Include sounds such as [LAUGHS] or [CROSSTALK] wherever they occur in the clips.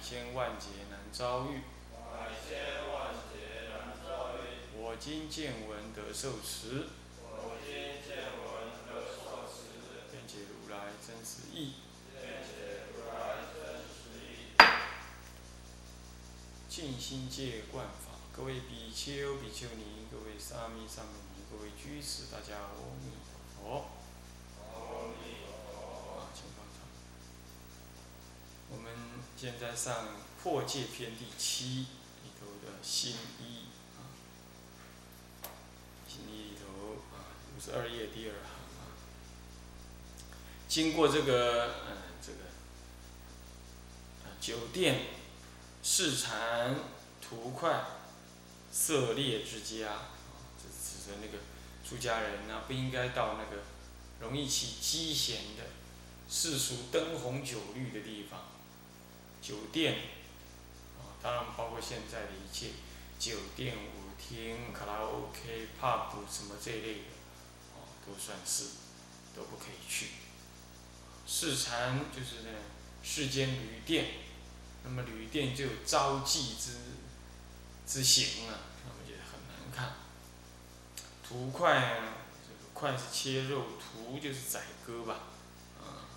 千万劫难遭遇。百千万劫难遭遇。我今见闻得受持，我今见闻得受持，愿解如来真实义。愿解如来真实义。静心戒观法，各位比丘、比丘尼，各位沙弥、沙弥尼，各位居士，大家阿弥陀佛。阿弥陀佛。啊，请放长。我们现在上破戒篇第七里头的新一啊，新一里头啊，五十二页第二行啊。经过这个嗯这个呃酒店、市场、图块、色猎之家啊，这指的那个出家人呢、不应该到那个容易起畸嫌的世俗灯红酒绿的地方，酒店，啊，当然包括现在的一切酒店、舞厅、卡拉 OK、pub 什么这一类的，啊，都算是都不可以去。市禅就是呢世间旅店，那么旅店就有招妓之之行啊，那么就很难看。图快啊，这个快是切肉，图就是宰割吧，啊，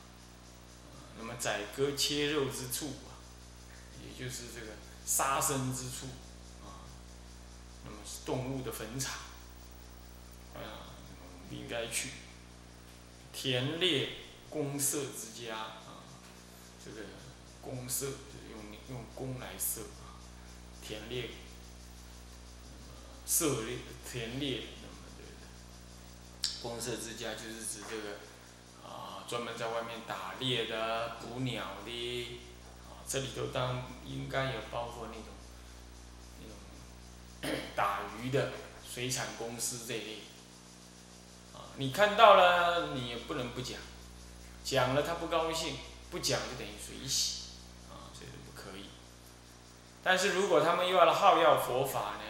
那么宰割切肉之处，也就是这个杀生之处啊，那么是动物的坟场，啊，不应该去。田猎公社之家啊，这个公社就是用用弓来射啊，田猎，射猎田猎，公社之家就是指这个啊，专门在外面打猎的、捕鸟的，这里头当应该也包括那种那种打鱼的水产公司这一类啊，你看到了，你也不能不讲，讲了他不高兴，不讲就等于水洗，啊，这个不可以。但是如果他们又要好要佛法呢，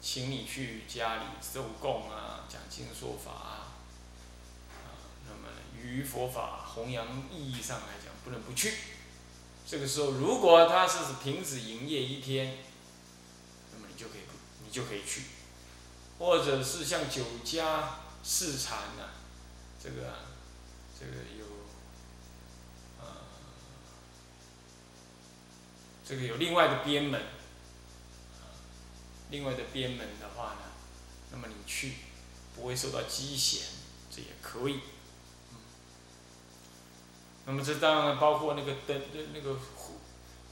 请你去家里受供啊，讲经说法啊，啊，那么于佛法弘扬意义上来讲，不能不去。这个时候，如果他是停止营业一天，那么你就可以，你就可以去，或者是像酒家、市场啊，这个这个有，呃，这个有另外的边门，另外的边门的话呢，那么你去不会受到讥嫌，这也可以。那么这当然包括那个灯的那个户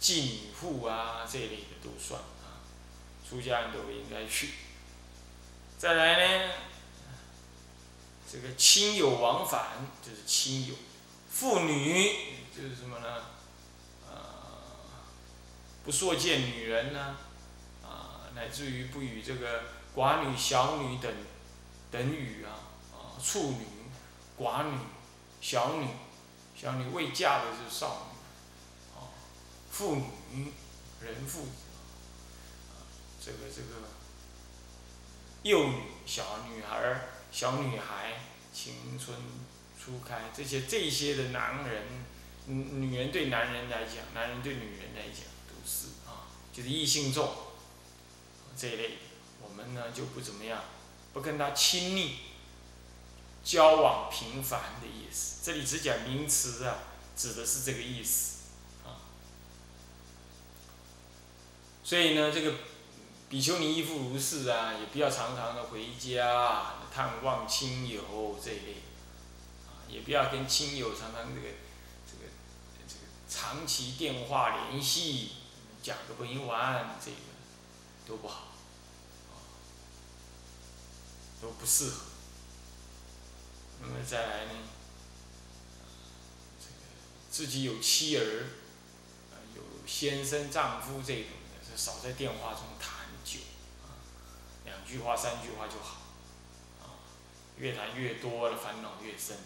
妓女户啊这一类的都算啊，出家人都应该去。再来呢，这个亲友往返就是亲友，妇女就是什么呢？啊，不硕见女人呢、啊，乃至于不与这个寡女、小女等等语啊，啊，处女、寡女、小女。小女未嫁的是少女，啊，妇女、人妇，啊，这个这个幼女、小女孩、小女孩，青春初开，这些这些的男人，女人对男人来讲，男人对女人来讲都是啊，就是异性重这一类，我们呢就不怎么样，不跟他亲密。交往频繁的意思，这里只讲名词啊，指的是这个意思，啊。所以呢，这个比丘尼亦复如是啊，也不要常常的回家探望亲友这一类，啊，也不要跟亲友常常这个这个这个长期电话联系，讲个不一完，这个都不好，都不适合。那么再来呢，这个自己有妻儿，有先生丈夫这种的，少在电话中谈久，啊，两句话三句话就好，啊，越谈越多了烦恼越深。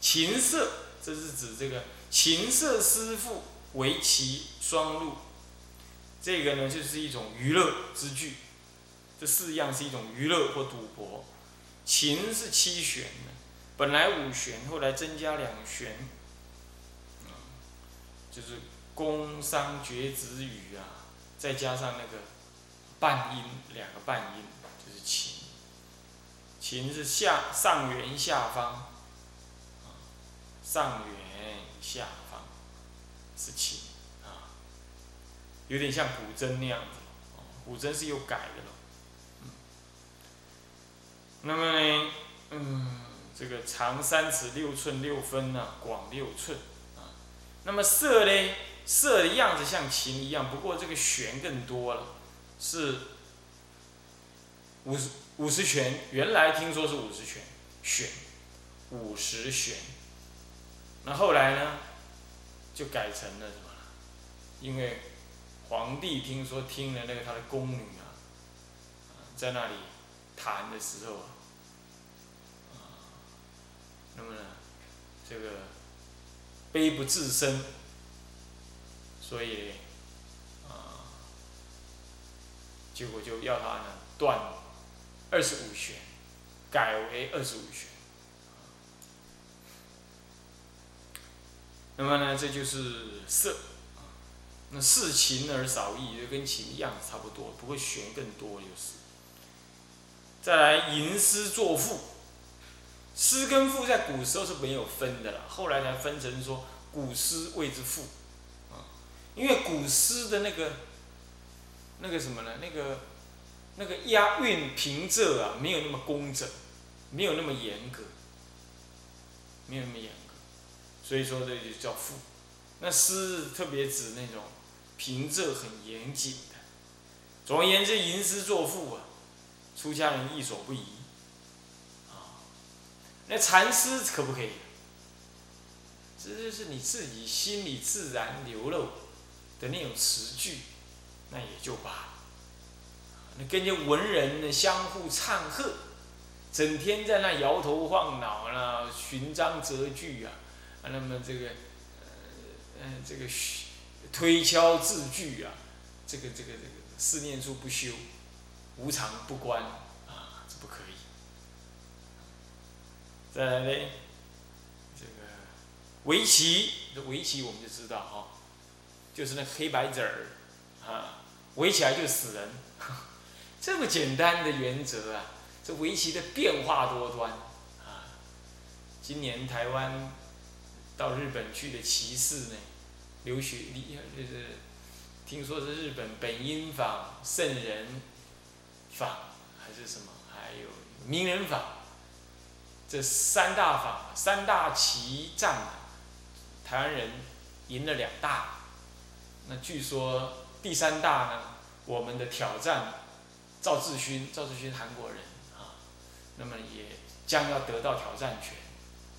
琴瑟，这是指这个琴瑟师傅围棋双陆，这个呢就是一种娱乐之具，这四样是一种娱乐或赌博。琴是七弦的，本来五弦，后来增加两弦，就是宫商角徵羽啊，再加上那个半音，两个半音就是琴。琴是下上圆下方。上圆下方是琴啊，有点像古筝那样子，古筝是有改的了。那么呢，嗯，这个长三尺六寸六分呢，广六寸啊。那么色呢，色的样子像琴一样，不过这个弦更多了，是五十五十弦。原来听说是五十弦，弦五十弦。那后来呢，就改成了什么？因为皇帝听说听了那个他的宫女啊，在那里弹的时候啊，那么呢，这个悲不自胜，所以啊，结果就要他呢断二十五弦，改为二十五弦。那么呢，这就是色，那视琴而少意，就跟琴一样差不多，不会弦更多就是。再来吟诗作赋，诗跟赋在古时候是没有分的了，后来才分成说古诗谓之赋，啊，因为古诗的那个那个什么呢？那个那个押韵平仄啊，没有那么工整，没有那么严格，没有那么严格。所以说这就叫赋，那诗特别指那种平仄很严谨的。总而言之，吟诗作赋啊，出家人亦所不宜。那禅诗可不可以？这就是你自己心里自然流露的那种词句，那也就罢了。那跟着文人呢相互唱和，整天在那摇头晃脑啦，寻章择句啊。啊那么这个，呃，这个推敲字句啊，这个这个这个四念处不修，无常不观啊，这不可以。再来呢，这个围棋，这围棋我们就知道哈，就是那黑白子儿啊，围起来就死人，[LAUGHS] 这么简单的原则啊，这围棋的变化多端啊，今年台湾。到日本去的骑士呢，留学，就是听说是日本本因坊、圣人坊还是什么，还有名人坊，这三大法、三大棋战，台湾人赢了两大，那据说第三大呢，我们的挑战赵志勋，赵志勋韩国人啊，那么也将要得到挑战权，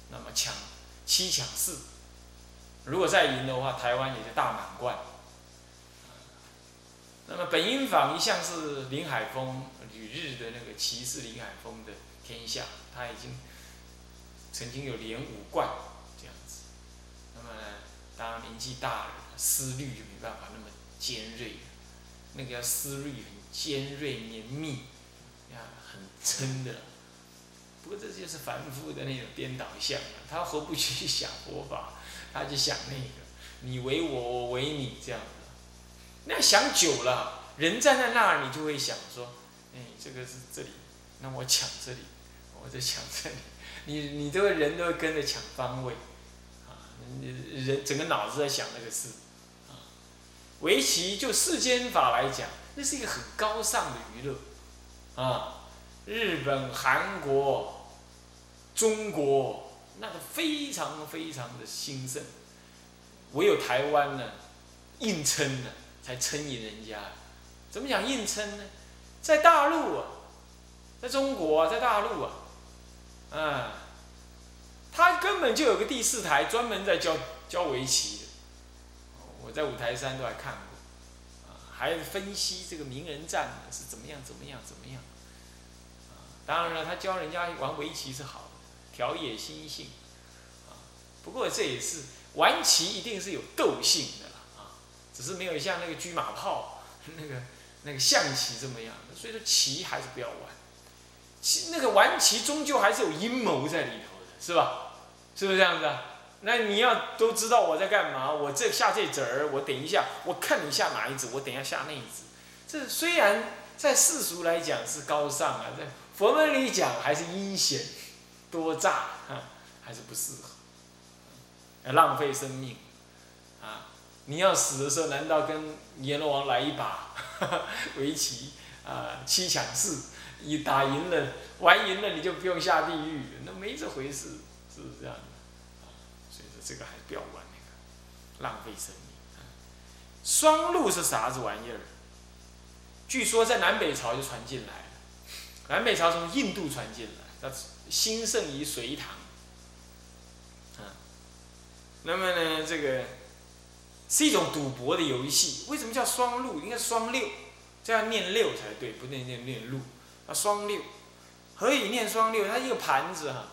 那么抢。七抢四，如果再赢的话，台湾也是大满贯。那么本因坊一向是林海峰旅日的那个骑士林海峰的天下，他已经曾经有连五冠这样子。那么呢，当然年纪大了，思虑就没办法那么尖锐，那个要思虑很尖锐绵密，呀，很真的。不过这就是凡夫的那种颠倒相啊，他何不去想佛法？他就想那个，你为我，我为你这样子。那想久了，人站在那儿，你就会想说，哎，这个是这里，那我抢这里，我在抢这里。你你这个人都跟着抢方位，啊，你人整个脑子在想那个事，啊，围棋就世间法来讲，那是一个很高尚的娱乐，啊，日本、韩国。中国那个非常非常的兴盛，唯有台湾呢，硬撑呢，才撑赢人家。怎么讲硬撑呢？在大陆啊，在中国啊，在大陆啊，啊，他根本就有个第四台专门在教教围棋的。我在五台山都还看过，啊，还分析这个名人战是怎么样怎么样怎么样。啊，当然了，他教人家玩围棋是好的，调冶心性。啊，不过这也是玩棋一定是有斗性的啦，啊，只是没有像那个车马炮、那个那个象棋这么样的。所以说棋还是不要玩，棋那个玩棋终究还是有阴谋在里头的，是吧？是不是这样子啊？那你要都知道我在干嘛，我这下这子儿，我等一下，我看你下哪一子，我等一下下那一子。这虽然在世俗来讲是高尚啊，在佛门里讲还是阴险多诈啊，还是不适合，浪费生命啊！你要死的时候，难道跟阎罗王来一把 [LAUGHS] 围棋啊，七抢四，你打赢了，玩赢了你就不用下地狱，那没这回事，是不是这样所以说？这个还是不要玩那个，浪费生命。双陆是啥子玩意儿？据说在南北朝就传进来了，南北朝从印度传进来，它兴盛于隋唐。啊，那么呢，这个是一种赌博的游戏。为什么叫双陆？应该双六，这样念六才对，不念念念陆。啊，双六，何以念双六？它一个盘子哈，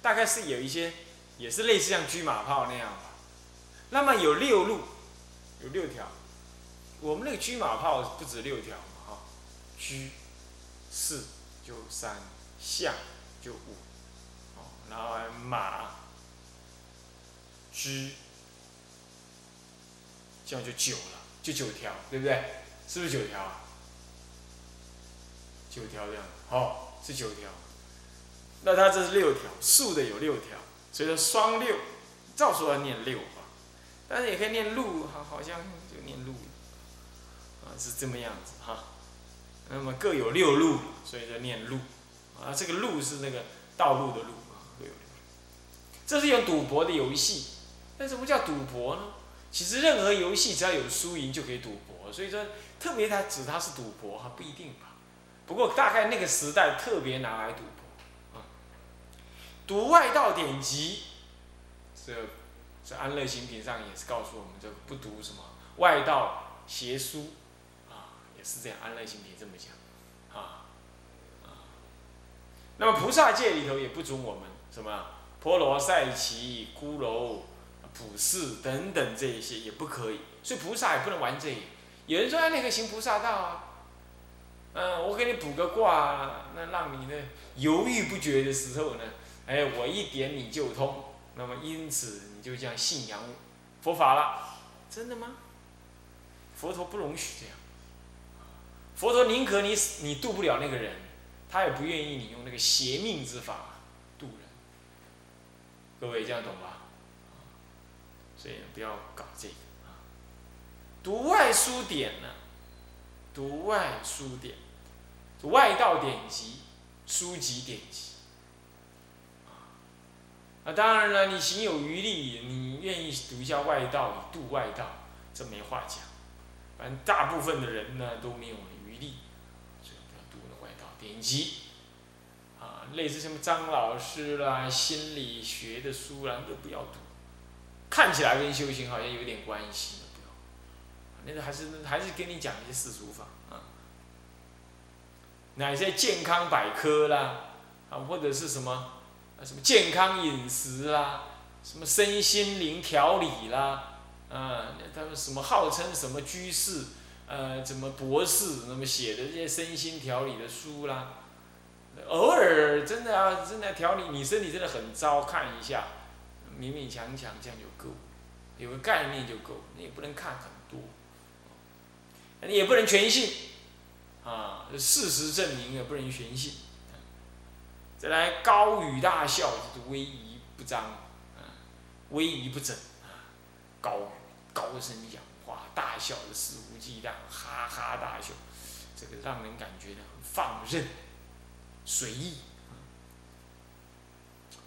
大概是有一些。也是类似像车马炮那样吧，那么有六路，有六条，我们那个车马炮不止六条嘛哈，车四就三，象就五，哦，然后马，车，这样就九了，就九条，对不对？是不是九条啊？九条这样，好，是九条，那它这是六条，竖的有六条。所以说双六，照说要念六吧，但是也可以念路，好，好像就念路，啊，是这么样子哈。那么各有六路，所以叫念路，啊，这个路是那个道路的路啊，各有六路。这是一种赌博的游戏，那什么叫赌博呢？其实任何游戏只要有输赢就可以赌博，所以说特别它指它是赌博哈，不一定吧。不过大概那个时代特别拿来赌博啊。读外道典籍，这这安乐行品上也是告诉我们，这不读什么外道邪书，啊，也是这样。安乐行品这么讲，啊啊。那么菩萨界里头也不准我们什么婆罗赛奇、骷髅、普世等等这一些也不可以，所以菩萨也不能玩这。有人说那个行菩萨道啊，嗯，我给你卜个卦，那让你呢犹豫不决的时候呢。哎，我一点你就通，那么因此你就这样信仰佛法了，真的吗？佛陀不容许这样，佛陀宁可你，你渡不了那个人，他也不愿意你用那个邪命之法渡人。各位这样懂吧？所以不要搞这个啊。读外书典呢，读外书典，外道典籍、书籍典籍。那当然了，你行有余力，你愿意读一下外道，度外道，这没话讲。反正大部分的人呢都没有余力，所以不要读那外道典籍。啊，类似什么张老师啦、心理学的书啦，都不要读。看起来跟修行好像有点关系，那个还是还是跟你讲一些世俗法啊。哪些健康百科啦，啊或者是什么？啊，什么健康饮食啦，什么身心灵调理啦，啊，他们什么号称什么居士，呃，什么博士，那么写的这些身心调理的书啦，偶尔真的啊，真的调理你身体真的很糟，看一下，勉勉强强这样就够，有个概念就够，你也不能看很，你也不能全信，啊，事实证明也不能全信。再来高语大笑，就是威仪不张，啊，威仪不整，啊，高语高声讲话，大笑的肆无忌惮，哈哈大笑，这个让人感觉呢放任，随意，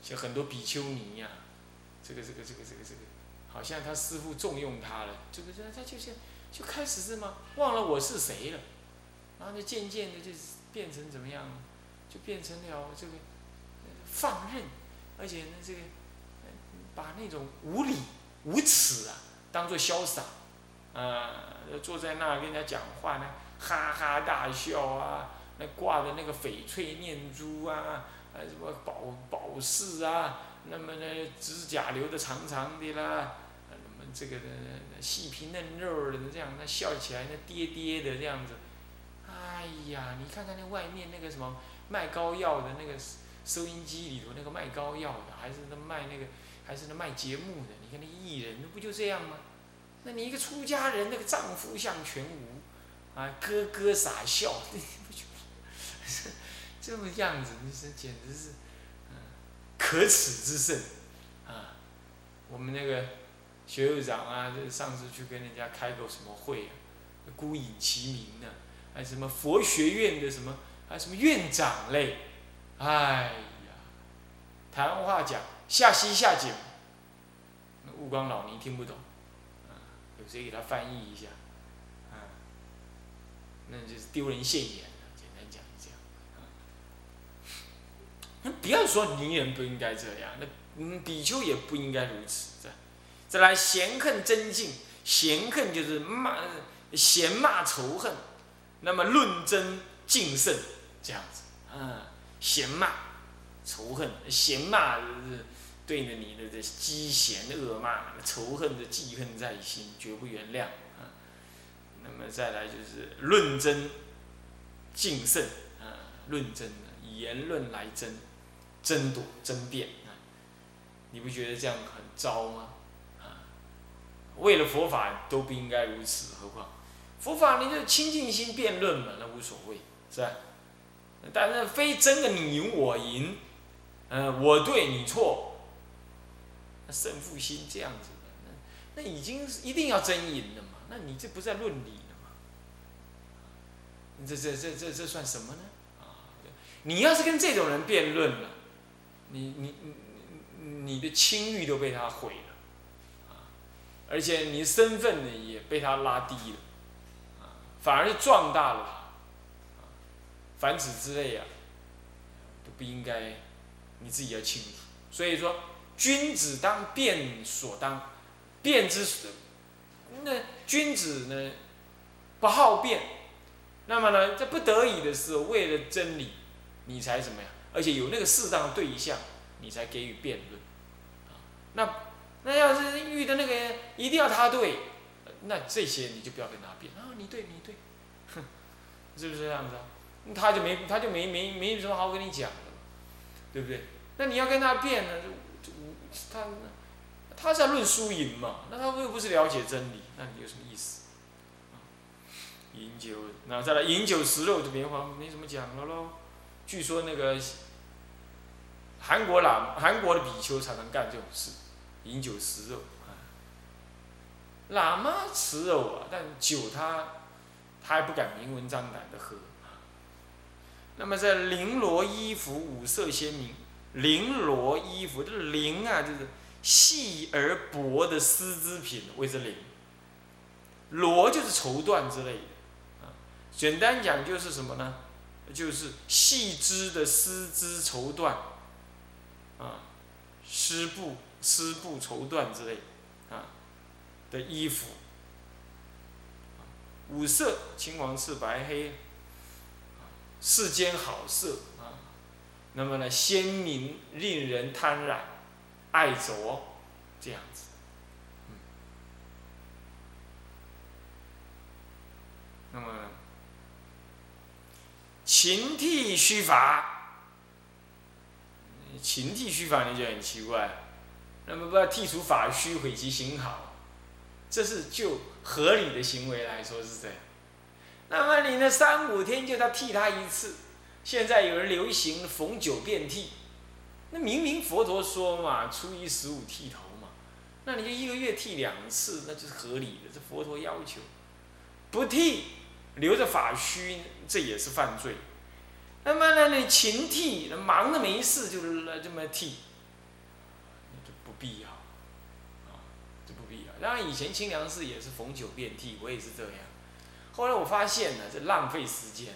像很多比丘尼呀，这个这个这个这个这个，好像他师傅重用他了，这个这他就是就开始是吗？忘了我是谁了，然后就渐渐的就变成怎么样呢？就变成了这个放任，而且呢，这个把那种无礼无耻啊，当做潇洒，啊，坐在那跟人家讲话呢，哈哈大笑啊，那挂的那个翡翠念珠啊，啊什么宝宝饰啊，那么呢指甲留的长长的啦，这个细皮嫩肉的这样，那笑起来那爹爹的这样子，哎呀，你看看那外面那个什么卖膏药的那个收音机里头那个卖膏药的，还是那卖那个，还是那卖节目的，你看那艺人，那不就这样吗？那你一个出家人，那个丈夫相全无，啊，咯咯傻笑，[LAUGHS] 不就这么样子？你是简直是，嗯，可耻之甚，啊，我们那个学院长啊，就上次去跟人家开个什么会啊，孤影其名呢，还什么佛学院的什么，还什么院长嘞，哎呀，台湾话讲下西下井，悟光老尼听不懂。啊，有谁给他翻译一下？啊，那就是丢人现眼简单讲是这样。那不要说泥人不应该这样，那嗯比丘也不应该如此。这样再来嫌恨真进，嫌恨就是骂嫌骂仇恨，那么论真敬胜这样子。啊，嫌骂仇恨，嫌骂就是。对着你的这讥嫌恶骂、仇恨的记恨在心，绝不原谅啊。那么再来就是论争、敬胜啊，论争以言论来争、争夺、争辩啊。你不觉得这样很糟吗？为了佛法都不应该如此，何况佛法你就清净心辩论嘛，那无所谓，是吧？但是非争个你赢我赢，嗯，我对你错。胜负心这样子的，那那已经是一定要争赢了嘛？那你这不在论理了吗？这这这这这算什么呢？啊，你要是跟这种人辩论了，你你你你的清誉都被他毁了，而且你身份呢也被他拉低了，啊，反而是壮大了，啊，凡此之类啊，都不应该，你自己要清楚。所以说。君子当辩所当，辩之那君子呢不好辩，那么呢在不得已的时候，为了真理，你才怎么样？而且有那个适当的对象，你才给予辩论。啊那那要是遇到那个人一定要他对，那这些你就不要跟他辩啊，你对你对，哼，是不是这样子啊？他就没他就没没没什么好跟你讲的，对不对？那你要跟他辩呢？就就他他是要论输赢嘛？那他又不是了解真理，那你有什么意思？饮酒，那再来饮酒食肉就别话没什么讲了喽。据说那个韩国喇韩国的比丘常常干这种事，饮酒食肉啊。喇嘛吃肉啊，但酒他他还不敢明文张胆的喝。那么在绫罗衣服，五色鲜明。绫罗衣服，这绫啊，就是细而薄的丝织品，谓之绫。罗就是绸缎之类的，啊，简单讲就是什么呢？就是细织的丝织绸缎，啊，丝布、丝布、绸缎之类，啊的衣服。五色：青、黄、赤、白、黑，世间好色啊。那么呢，鲜明令人贪染、爱着，这样子。嗯。那么，勤剃须发，勤剃须发你就很奇怪。那么不要剔除法须，毁其形好，这是就合理的行为来说是这样。那么你呢，三五天就他剃他一次。现在有人流行逢九变剃，那明明佛陀说嘛，初一十五剃头嘛，那你就一个月剃两次，那就是合理的。这佛陀要求，不剃留着法须，这也是犯罪。那么呢，你勤剃，忙的没事就这么剃，那就不必要，啊，就不必要。当然以前清凉寺也是逢九变剃，我也是这样。后来我发现呢，这浪费时间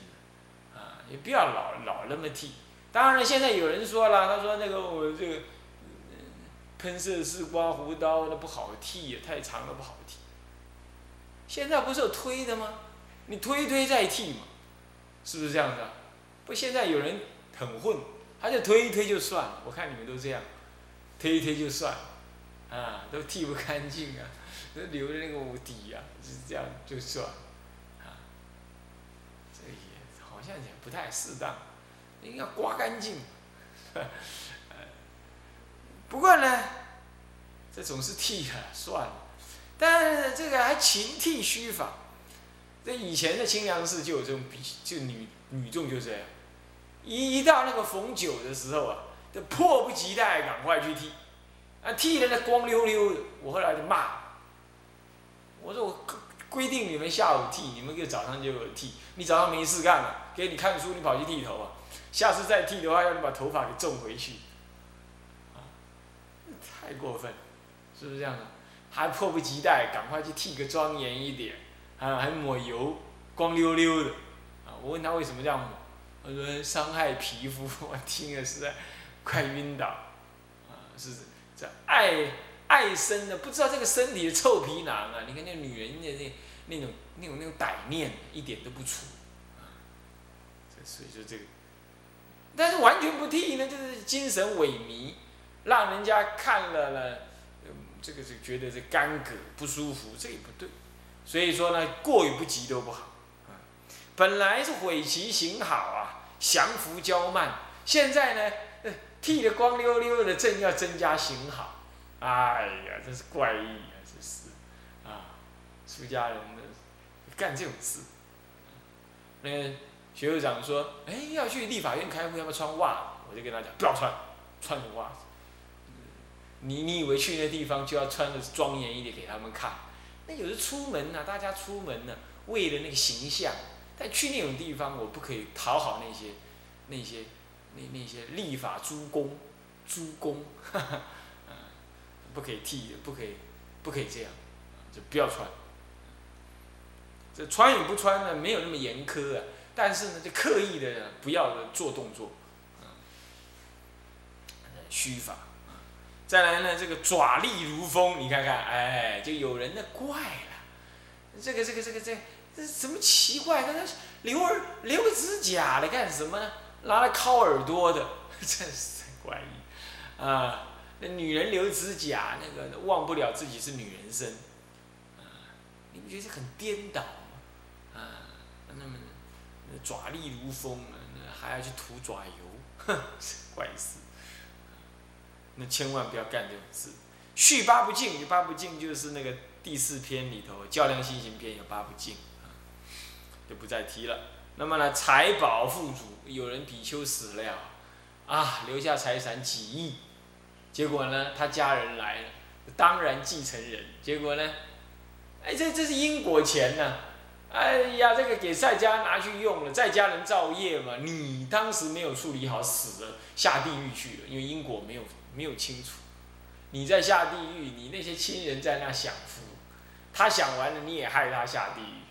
啊。也不要老老那么剃，当然现在有人说了，他说那个我这个喷射式刮胡刀那不好剃也，太长了不好剃。现在不是有推的吗？你推推再剃嘛，是不是这样的？不，现在有人很混，他就推一推就算了。我看你们都这样，推一推就算了，啊，都剃不干净啊，[LAUGHS] 都留着那个底呀，是这样就算，啊，这也好像也不太适当，应该刮干净。[LAUGHS] 不过呢，这总是剃了，算了。但这个还勤剃须发，这以前的清凉寺就有这种比，就女女众就这样，一一到那个逢九的时候啊，就迫不及待赶快去剃，啊剃的那光溜溜的，我后来就骂，我说我规定你们下午剃，你们就早上就有剃，你早上没事干了，给你看书，你跑去剃头啊，下次再剃的话，要你把头发给种回去，啊，太过分，是不是这样的？还迫不及待，赶快去剃个庄严一点，啊，还抹油，光溜溜的，啊，我问他为什么这样抹，他说伤害皮肤，我听了实在快晕倒，啊，是这爱爱生的，不知道这个身体的臭皮囊啊，你看那女人的那那种那种那种歹念一点都不除，啊，所以说这个，但是完全不剃呢，就是精神萎靡，让人家看了呢。这个是觉得这干戈不舒服，这也不对，所以说呢，过于不及都不好啊。本来是毁其形好啊，降服骄慢，现在呢，剃得光溜溜的，正要增加形好，哎呀，真是怪异啊，真是啊，出家人的干这种事。那个学会长说，哎，要去立法院开会，要不要穿袜子？我就跟他讲，不要穿，穿什么袜子？你你以为去那地方就要穿的庄严一点给他们看？那有的出门呢，大家出门呢，为了那个形象，但去那种地方，我不可以讨好那些那些那那些立法诸公诸公，不可以剃，不可以不可以这样，就不要穿。这穿与不穿呢，没有那么严苛啊，但是呢，就刻意的不要做动作，虚法。再来呢，这个爪利如风，你看看，哎，就有人呢怪了，这个这个这个这这什么奇怪？他留儿留指甲来干什么呢？拿来敲耳朵的，[LAUGHS] 真是怪异啊！那女人留指甲，那个忘不了自己是女人身，啊，你不觉得很颠倒吗？啊，那么爪利如风还要去涂爪油，[LAUGHS] 哼，怪事！那千万不要干这种事。续八不净，八不净就是那个第四篇里头《较量心行篇》有八不净，就不再提了。那么呢，财宝富足，有人比丘死了，啊，留下财产几亿，结果呢，他家人来了，当然继承人，结果呢，哎，这这是因果钱呢，哎呀，这个给在家拿去用了，在家人造业嘛，你当时没有处理好，死了下地狱去了，因为因果没有。没有清楚，你在下地狱，你那些亲人在那享福，他享完了，你也害他下地狱。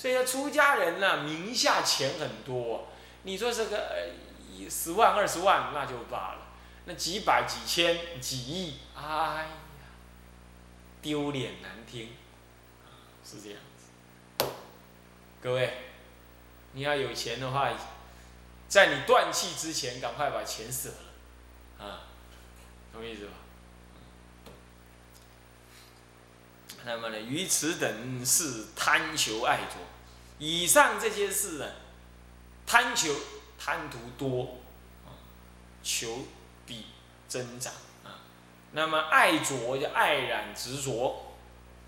所以说出家人呢，名下钱很多，你说这个呃十万二十万那就罢了，那几百几千几亿，哎呀，丢脸难听，是这样子。各位，你要有钱的话，在你断气之前，赶快把钱舍了，啊。什么意思吧？那么呢，于此等是贪求爱着，以上这些事呢，贪求贪图多啊，求比增长啊。那么爱着就爱染执着，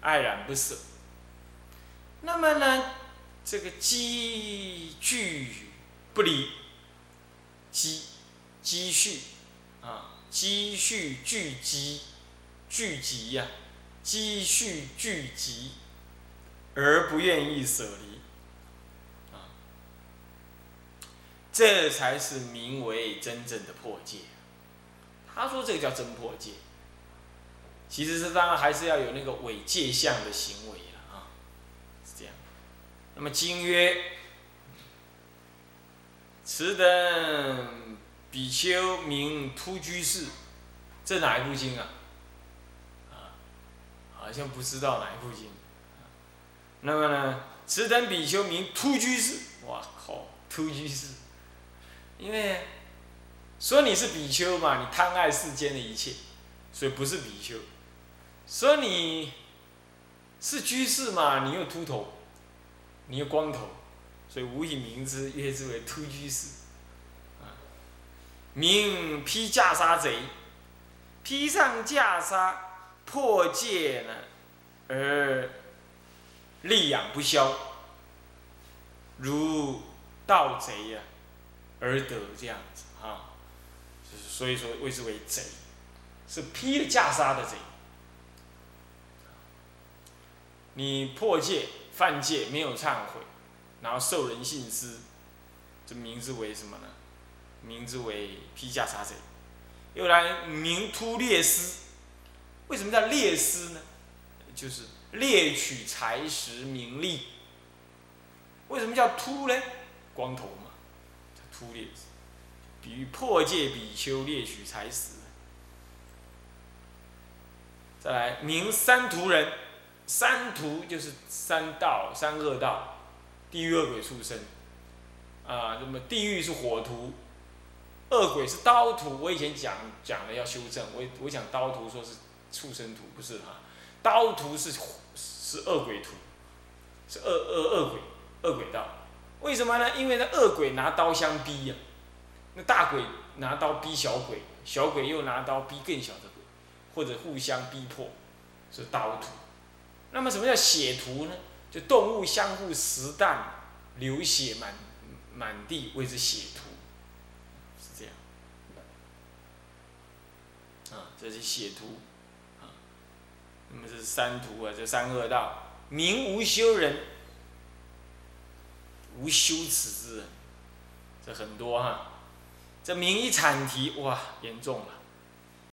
爱染不舍。那么呢，这个积聚不离，积积蓄啊。积蓄聚集，聚集呀，积蓄聚集，而不愿意舍离，啊，这才是名为真正的破戒。他说这个叫真破戒，其实是当然还是要有那个伪戒相的行为了啊，是这样。那么经曰：此等。比丘名突居士，这哪一部经啊？好像不知道哪一部经。那么呢，此等比丘名突居士。哇靠，突居士，因为说你是比丘嘛，你贪爱世间的一切，所以不是比丘。说你是居士嘛，你又秃头，你又光头，所以无以名之，曰之为突居士。啊，名披袈裟贼，披上袈裟，破戒呢，而力养不消，如盗贼呀，而得这样子啊，所以说谓之为贼，是披了袈裟的贼。你破戒犯戒没有忏悔，然后受人信施，这名字为什么呢？名字为披袈裟贼。又来名突猎师，为什么叫猎师呢？就是猎取财食名利。为什么叫秃呢？光头嘛，秃猎师，比喻破戒比丘猎取财食。再来名三途人。三途就是三道、三恶道，地狱恶鬼畜生，啊，那么地狱是火图，恶鬼是刀图。我以前讲讲了要修正，我我讲刀图说是畜生图，不是哈，刀图是是恶鬼图，是恶恶恶鬼恶鬼道。为什么呢？因为那恶鬼拿刀相逼呀，那大鬼拿刀逼小鬼，小鬼又拿刀逼更小的鬼，或者互相逼迫，是刀图。那么什么叫血图呢？就动物相互食啖，流血满满地，谓之血图，是这样。啊，这是血图，那么这是三途啊，这三恶道，名无修人，无修此之，这很多哈。这名一阐提，哇，严重了。